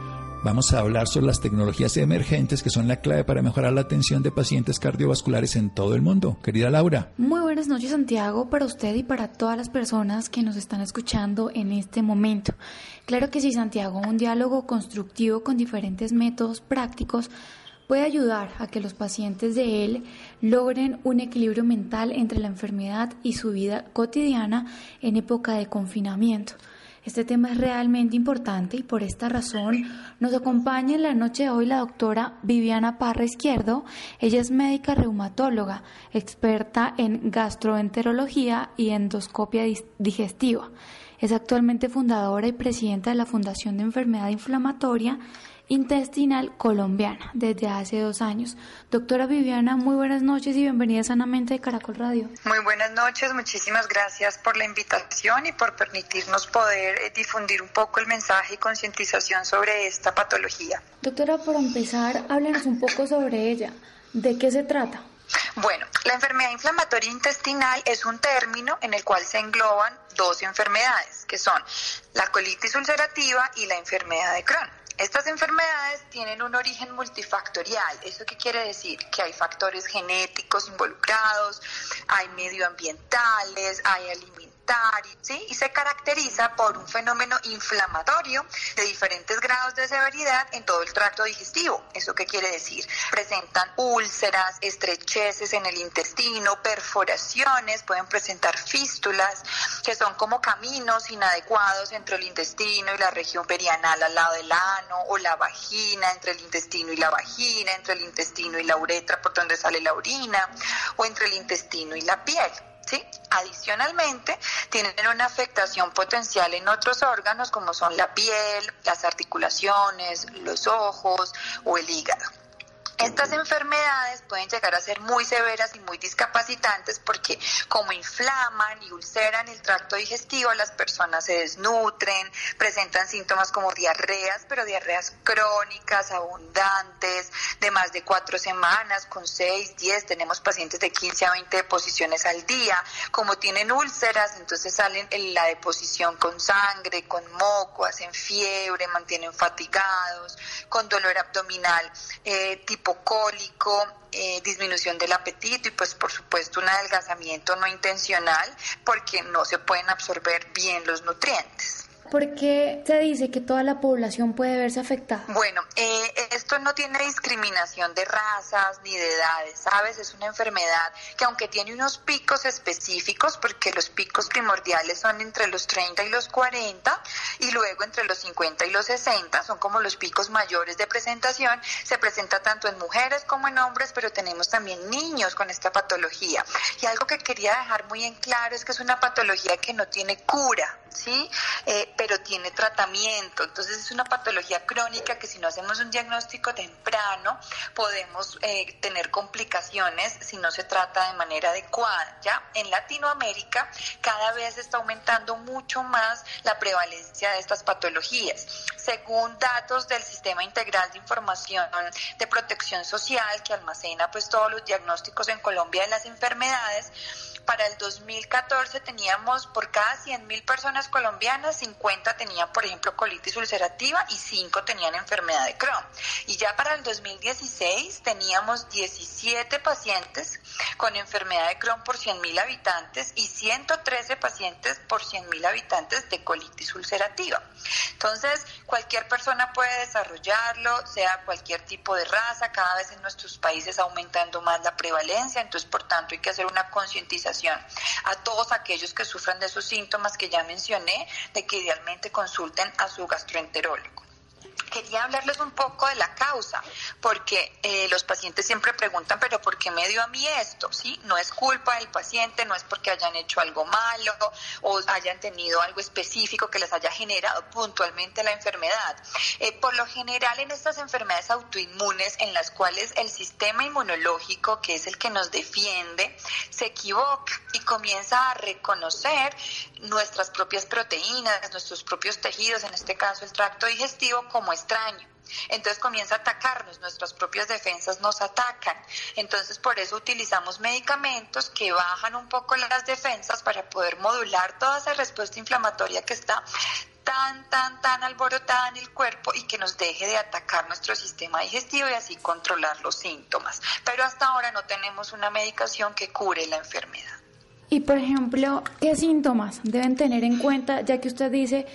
Vamos a hablar sobre las tecnologías emergentes que son la clave para mejorar la atención de pacientes cardiovasculares en todo el mundo. Querida Laura. Muy buenas noches Santiago, para usted y para todas las personas que nos están escuchando en este momento. Claro que sí Santiago, un diálogo constructivo con diferentes métodos prácticos puede ayudar a que los pacientes de él logren un equilibrio mental entre la enfermedad y su vida cotidiana en época de confinamiento. Este tema es realmente importante y por esta razón nos acompaña en la noche de hoy la doctora Viviana Parra Izquierdo. Ella es médica reumatóloga, experta en gastroenterología y endoscopia digestiva. Es actualmente fundadora y presidenta de la Fundación de Enfermedad Inflamatoria intestinal colombiana desde hace dos años. Doctora Viviana, muy buenas noches y bienvenida sanamente de Caracol Radio. Muy buenas noches, muchísimas gracias por la invitación y por permitirnos poder eh, difundir un poco el mensaje y concientización sobre esta patología. Doctora, por empezar, háblenos un poco sobre ella. ¿De qué se trata? Bueno, la enfermedad inflamatoria intestinal es un término en el cual se engloban dos enfermedades, que son la colitis ulcerativa y la enfermedad de Crohn. Estas enfermedades tienen un origen multifactorial. ¿Eso qué quiere decir? Que hay factores genéticos involucrados, hay medioambientales, hay ¿sí? y se caracteriza por un fenómeno inflamatorio de diferentes grados de severidad en todo el tracto digestivo. ¿Eso qué quiere decir? Presentan úlceras, estrecheces en el intestino, perforaciones, pueden presentar fístulas, que son como caminos inadecuados entre el intestino y la región perianal al lado del ano, o la vagina entre el intestino y la vagina, entre el intestino y la uretra por donde sale la orina, o entre el intestino y la piel. Adicionalmente, tienen una afectación potencial en otros órganos como son la piel, las articulaciones, los ojos o el hígado. Estas enfermedades pueden llegar a ser muy severas y muy discapacitantes porque como inflaman y ulceran el tracto digestivo, las personas se desnutren, presentan síntomas como diarreas, pero diarreas crónicas, abundantes, de más de cuatro semanas, con seis, diez, tenemos pacientes de 15 a 20 deposiciones al día. Como tienen úlceras, entonces salen en la deposición con sangre, con moco, hacen fiebre, mantienen fatigados, con dolor abdominal eh, tipo cólico, eh, disminución del apetito y pues por supuesto un adelgazamiento no intencional porque no se pueden absorber bien los nutrientes. ¿Por qué se dice que toda la población puede verse afectada? Bueno, eh, esto no tiene discriminación de razas ni de edades, ¿sabes? Es una enfermedad que aunque tiene unos picos específicos, porque los picos primordiales son entre los 30 y los 40 y luego entre los 50 y los 60, son como los picos mayores de presentación, se presenta tanto en mujeres como en hombres, pero tenemos también niños con esta patología. Y algo que quería dejar muy en claro es que es una patología que no tiene cura, ¿sí? Eh, pero tiene tratamiento. Entonces es una patología crónica que si no hacemos un diagnóstico temprano podemos eh, tener complicaciones si no se trata de manera adecuada. Ya en Latinoamérica cada vez está aumentando mucho más la prevalencia de estas patologías. Según datos del Sistema Integral de Información de Protección Social que almacena pues todos los diagnósticos en Colombia de las enfermedades, para el 2014 teníamos por cada 100.000 personas colombianas, 50 tenían, por ejemplo, colitis ulcerativa y 5 tenían enfermedad de Crohn. Y ya para el 2016 teníamos 17 pacientes con enfermedad de Crohn por 100.000 habitantes y 113 pacientes por 100.000 habitantes de colitis ulcerativa. Entonces, cualquier persona puede desarrollarlo, sea cualquier tipo de raza, cada vez en nuestros países aumentando más la prevalencia, entonces, por tanto, hay que hacer una concientización a todos aquellos que sufran de esos síntomas que ya mencioné, de que idealmente consulten a su gastroenterólogo quería hablarles un poco de la causa, porque eh, los pacientes siempre preguntan, pero ¿por qué me dio a mí esto? ¿Sí? No es culpa del paciente, no es porque hayan hecho algo malo o hayan tenido algo específico que les haya generado puntualmente la enfermedad. Eh, por lo general en estas enfermedades autoinmunes en las cuales el sistema inmunológico, que es el que nos defiende, se equivoca y comienza a reconocer nuestras propias proteínas, nuestros propios tejidos, en este caso el tracto digestivo, como extraño. Entonces comienza a atacarnos, nuestras propias defensas nos atacan. Entonces por eso utilizamos medicamentos que bajan un poco las defensas para poder modular toda esa respuesta inflamatoria que está tan, tan, tan alborotada en el cuerpo y que nos deje de atacar nuestro sistema digestivo y así controlar los síntomas. Pero hasta ahora no tenemos una medicación que cure la enfermedad. Y por ejemplo, ¿qué síntomas deben tener en cuenta, ya que usted dice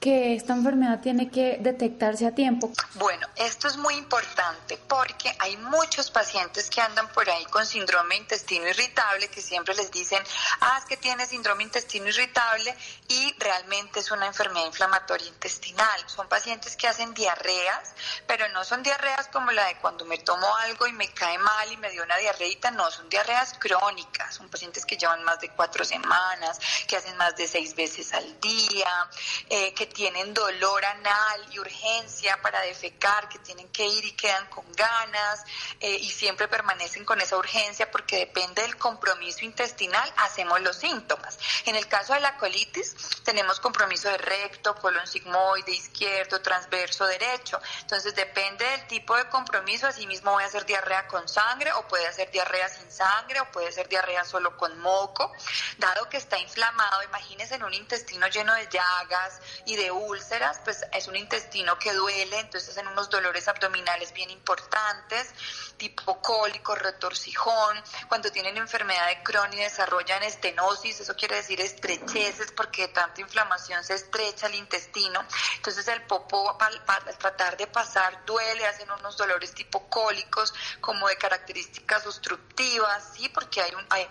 que esta enfermedad tiene que detectarse a tiempo? Bueno, esto es muy importante porque hay muchos pacientes que andan por ahí con síndrome intestino irritable que siempre les dicen, ah, es que tiene síndrome intestino irritable y realmente es una enfermedad inflamatoria intestinal. Son pacientes que hacen diarreas, pero no son diarreas como la de cuando me tomo algo y me cae mal y me dio una diarreita, no, son diarreas crónicas, son pacientes que llevan más de cuatro semanas, que hacen más de seis veces al día, eh, que tienen dolor anal y urgencia para defecar, que tienen que ir y quedan con ganas eh, y siempre permanecen con esa urgencia porque depende del compromiso intestinal, hacemos los síntomas. En el caso de la colitis, tenemos compromiso de recto, colon sigmoide, izquierdo, transverso, derecho. Entonces depende del tipo de compromiso, asimismo voy a hacer diarrea con sangre o puede hacer diarrea sin sangre o puede ser diarrea solo con moco. Dado que está inflamado, imagínense en un intestino lleno de llagas y de úlceras, pues es un intestino que duele, entonces hacen unos dolores abdominales bien importantes, tipo cólico, retorcijón, cuando tienen enfermedad de Crohn y desarrollan estenosis, eso quiere decir estrecheces porque de tanta inflamación se estrecha el intestino, entonces el popo al, tratar de pasar duele, hacen unos dolores tipo cólicos como de características obstructivas, sí, porque hay, un, hay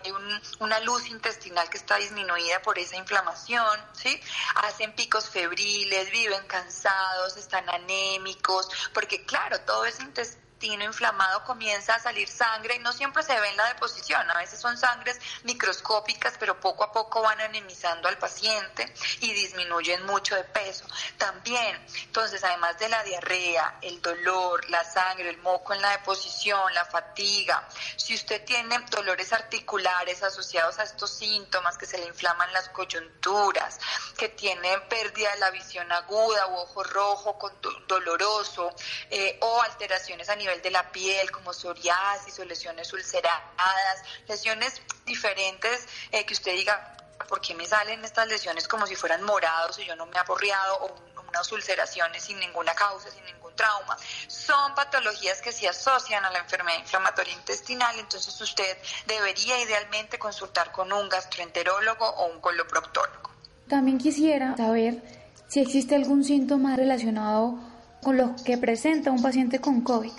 una luz intestinal que está disminuida por esa inflamación, sí, hacen picos febriles, viven cansados, están anémicos, porque claro, todo ese intestino inflamado comienza a salir sangre y no siempre se ve en la deposición, a veces son sangres microscópicas, pero poco a poco van anemizando al paciente y disminuyen mucho de peso. También, entonces, además de la diarrea, el dolor, la sangre, el moco en la deposición, la fatiga, si usted tiene dolores articulares asociados a estos síntomas, que se le inflaman las coyunturas, que tiene pérdida de la visión aguda o ojo rojo con doloroso, eh, o alteraciones a nivel de la piel como psoriasis o lesiones ulceradas, lesiones diferentes eh, que usted diga, ¿por qué me salen estas lesiones como si fueran morados y yo no me he aporreado o unas ulceraciones sin ninguna causa, sin ningún trauma? Son patologías que se asocian a la enfermedad inflamatoria intestinal, entonces usted debería idealmente consultar con un gastroenterólogo o un coloproctólogo. También quisiera saber si existe algún síntoma relacionado con lo que presenta un paciente con COVID.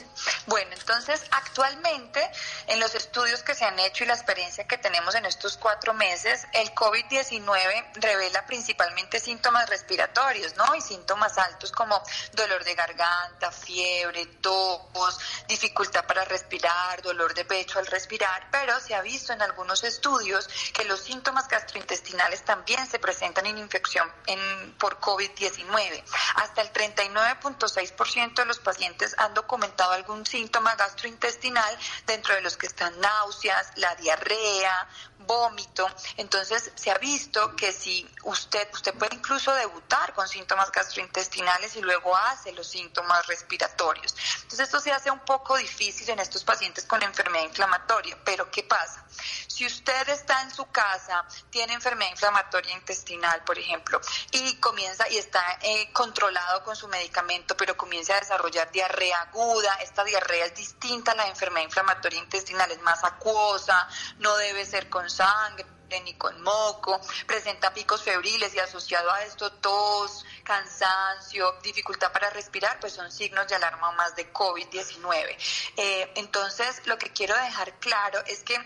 Bueno, entonces actualmente en los estudios que se han hecho y la experiencia que tenemos en estos cuatro meses, el COVID-19 revela principalmente síntomas respiratorios, ¿no? Y síntomas altos como dolor de garganta, fiebre, tos, dificultad para respirar, dolor de pecho al respirar, pero se ha visto en algunos estudios que los síntomas gastrointestinales también se presentan en infección en, por COVID-19. Hasta el 39.6 6% de los pacientes han documentado algún síntoma gastrointestinal, dentro de los que están náuseas, la diarrea, vómito. Entonces se ha visto que si usted, usted puede incluso debutar con síntomas gastrointestinales y luego hace los síntomas respiratorios. Entonces esto se hace un poco difícil en estos pacientes con enfermedad inflamatoria. Pero ¿qué pasa? Si usted está en su casa, tiene enfermedad inflamatoria intestinal, por ejemplo, y comienza y está eh, controlado con su medicamento, pero comienza a desarrollar diarrea aguda, esta diarrea es distinta a la enfermedad inflamatoria intestinal, es más acuosa, no debe ser con sangre ni con moco, presenta picos febriles y asociado a esto tos, cansancio, dificultad para respirar, pues son signos de alarma más de COVID-19. Eh, entonces, lo que quiero dejar claro es que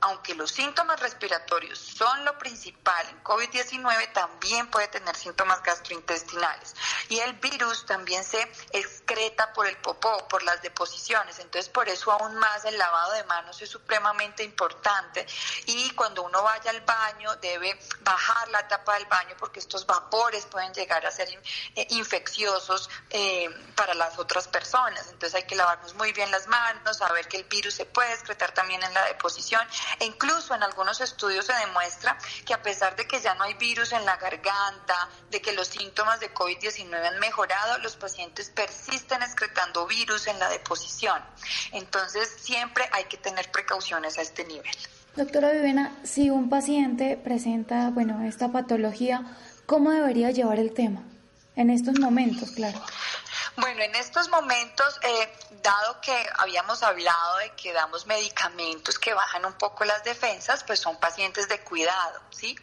aunque los síntomas respiratorios son lo principal en COVID-19, también puede tener síntomas gastrointestinales. Y el virus también se excreta por el popó, por las deposiciones. Entonces, por eso aún más el lavado de manos es supremamente importante. Y cuando uno vaya al baño, debe bajar la tapa del baño porque estos vapores pueden llegar a ser eh, infecciosos eh, para las otras personas. Entonces, hay que lavarnos muy bien las manos, saber que el virus se puede excretar también en la deposición e incluso en algunos estudios se demuestra que a pesar de que ya no hay virus en la garganta, de que los síntomas de COVID-19 han mejorado, los pacientes persisten excretando virus en la deposición. Entonces siempre hay que tener precauciones a este nivel. Doctora Vivena, si un paciente presenta, bueno, esta patología, ¿cómo debería llevar el tema? En estos momentos, claro. Bueno, en estos momentos, eh, dado que habíamos hablado de que damos medicamentos que bajan un poco las defensas, pues son pacientes de cuidado, ¿sí?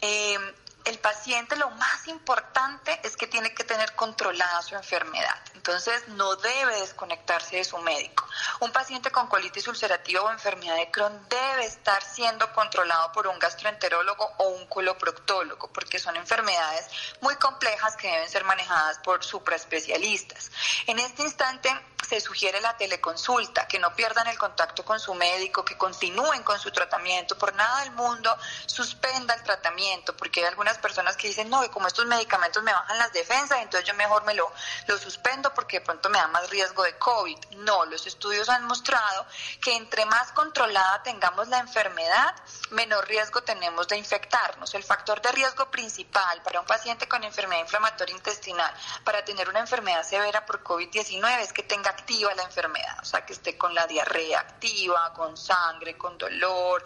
Eh, el paciente lo más importante es que tiene que tener controlada su enfermedad. Entonces no debe desconectarse de su médico. Un paciente con colitis ulcerativa o enfermedad de Crohn debe estar siendo controlado por un gastroenterólogo o un coloproctólogo porque son enfermedades muy complejas que deben ser manejadas por supraespecialistas. En este instante se sugiere la teleconsulta, que no pierdan el contacto con su médico, que continúen con su tratamiento. Por nada del mundo suspenda el tratamiento, porque hay algunas personas que dicen, no, que como estos medicamentos me bajan las defensas, entonces yo mejor me lo, lo suspendo porque de pronto me da más riesgo de COVID. No, los estudios han mostrado que entre más controlada tengamos la enfermedad, menor riesgo tenemos de infectarnos. El factor de riesgo principal para un paciente con enfermedad inflamatoria intestinal, para tener una enfermedad severa por COVID-19, es que tenga activa la enfermedad, o sea, que esté con la diarrea activa, con sangre, con dolor,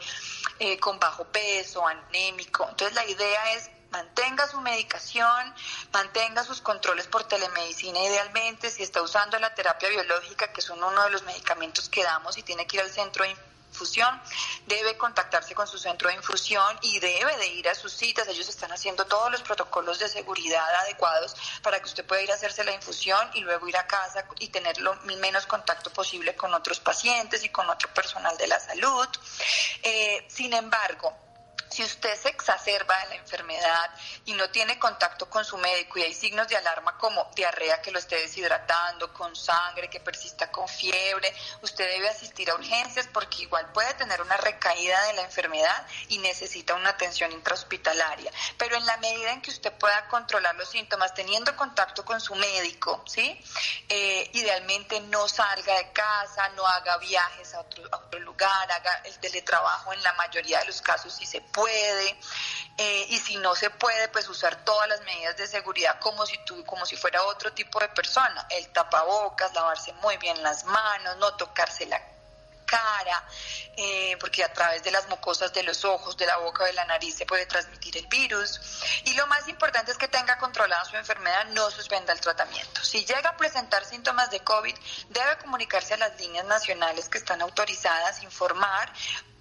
eh, con bajo peso, anémico. Entonces la idea es mantenga su medicación, mantenga sus controles por telemedicina idealmente, si está usando la terapia biológica, que son uno de los medicamentos que damos y tiene que ir al centro de infusión, debe contactarse con su centro de infusión y debe de ir a sus citas. Ellos están haciendo todos los protocolos de seguridad adecuados para que usted pueda ir a hacerse la infusión y luego ir a casa y tener lo menos contacto posible con otros pacientes y con otro personal de la salud. Eh, sin embargo, Si usted se exacerba en la enfermedad y no tiene contacto con su médico y hay signos de alarma como diarrea que lo esté deshidratando, con sangre, que persista con fiebre, usted debe asistir a urgencias porque igual puede tener una recaída de la enfermedad y necesita una atención intrahospitalaria. Pero en la medida en que usted pueda controlar los síntomas teniendo contacto con su médico, ¿sí? Eh, idealmente no salga de casa, no haga viajes a otro, a otro lugar, haga el teletrabajo en la mayoría de los casos si se puede. Eh, y si no se puede, pues usar todas las medidas de seguridad como si tú, como si fuera otro tipo de persona. El tapabocas, lavarse muy bien las manos, no tocarse la cara, eh, porque a través de las mucosas de los ojos, de la boca o de la nariz se puede transmitir el virus. Y lo más importante es que tenga controlada su enfermedad, no suspenda el tratamiento. Si llega a presentar síntomas de COVID, debe comunicarse a las líneas nacionales que están autorizadas, informar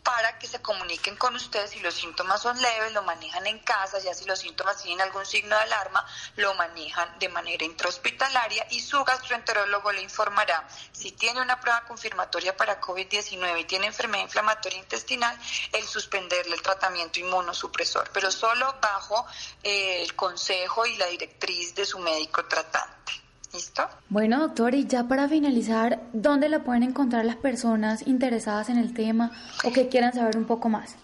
para que se comuniquen con ustedes si los síntomas son leves, lo manejan en casa, ya si los síntomas tienen algún signo de alarma, lo manejan de manera intrahospitalaria y su gastroenterólogo le informará si tiene una prueba confirmatoria para COVID-19 y tiene enfermedad inflamatoria intestinal, el suspenderle el tratamiento inmunosupresor, pero solo bajo eh, el consejo y la directriz de su médico tratante. Bueno, doctor, y ya para finalizar, ¿dónde la pueden encontrar las personas interesadas en el tema o que quieran saber un poco más?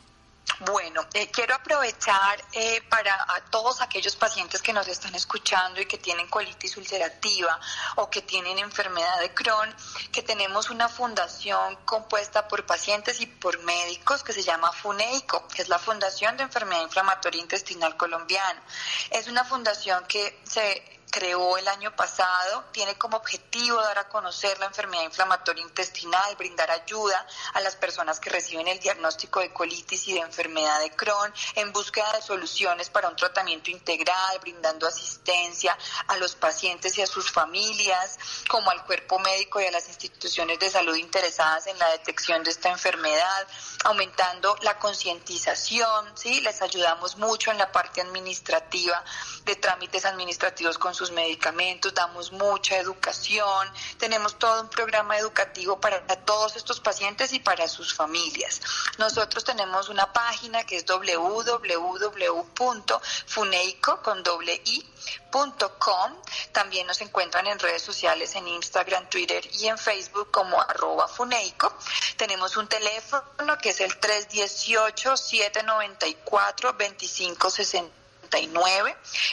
Bueno, eh, quiero aprovechar eh, para a todos aquellos pacientes que nos están escuchando y que tienen colitis ulcerativa o que tienen enfermedad de Crohn, que tenemos una fundación compuesta por pacientes y por médicos que se llama FUNEICO, que es la Fundación de Enfermedad Inflamatoria Intestinal Colombiana. Es una fundación que se creó el año pasado, tiene como objetivo dar a conocer la enfermedad inflamatoria intestinal, brindar ayuda a las personas que reciben el diagnóstico de colitis y de enfermedad de Crohn en búsqueda de soluciones para un tratamiento integral, brindando asistencia a los pacientes y a sus familias, como al cuerpo médico y a las instituciones de salud interesadas en la detección de esta enfermedad, aumentando la concientización, ¿sí? Les ayudamos mucho en la parte administrativa de trámites administrativos con sus medicamentos, damos mucha educación, tenemos todo un programa educativo para todos estos pacientes y para sus familias. Nosotros tenemos una página que es www.funeico con doble i También nos encuentran en redes sociales, en Instagram, Twitter y en Facebook como arroba Funeico. Tenemos un teléfono que es el 318-794-2560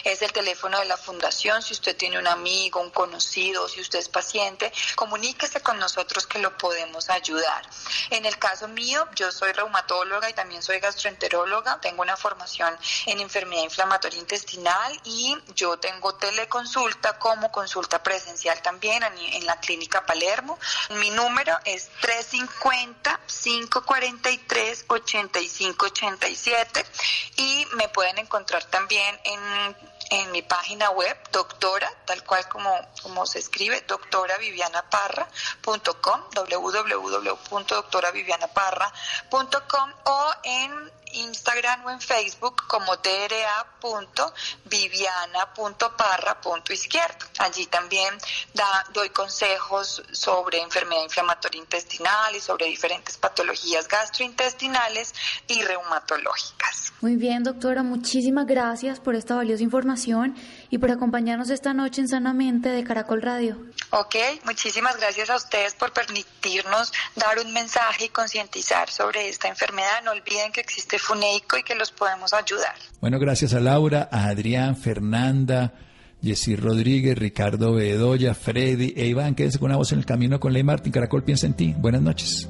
es el teléfono de la fundación. Si usted tiene un amigo, un conocido, si usted es paciente, comuníquese con nosotros que lo podemos ayudar. En el caso mío, yo soy reumatóloga y también soy gastroenteróloga. Tengo una formación en enfermedad inflamatoria intestinal y yo tengo teleconsulta como consulta presencial también en la clínica Palermo. Mi número es 350-543-8587 y me pueden encontrar también también en, en mi página web, doctora, tal cual como, como se escribe, doctoravivianaparra.com, www.doctoravivianaparra.com o en Instagram o en Facebook como dra.viviana.parra.izquierdo. Allí también da, doy consejos sobre enfermedad inflamatoria intestinal y sobre diferentes patologías gastrointestinales y reumatológicas. Muy bien, doctora, muchísimas gracias por esta valiosa información y por acompañarnos esta noche en Sanamente de Caracol Radio. Ok, muchísimas gracias a ustedes por permitirnos dar un mensaje y concientizar sobre esta enfermedad. No olviden que existe Funeico y que los podemos ayudar. Bueno, gracias a Laura, a Adrián, Fernanda. Jessy Rodríguez, Ricardo Bedoya, Freddy e Iván, quédense con una voz en el camino con Ley Martín. Caracol piensa en ti. Buenas noches.